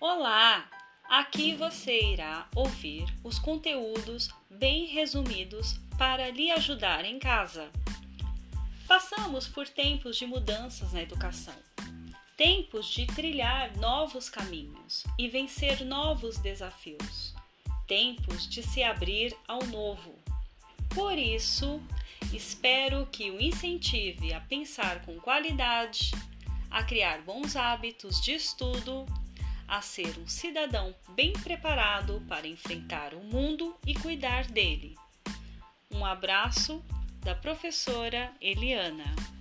Olá! Aqui você irá ouvir os conteúdos bem resumidos para lhe ajudar em casa. Passamos por tempos de mudanças na educação, tempos de trilhar novos caminhos e vencer novos desafios, tempos de se abrir ao novo. Por isso, espero que o incentive a pensar com qualidade, a criar bons hábitos de estudo a ser um cidadão bem preparado para enfrentar o mundo e cuidar dele. Um abraço da professora Eliana.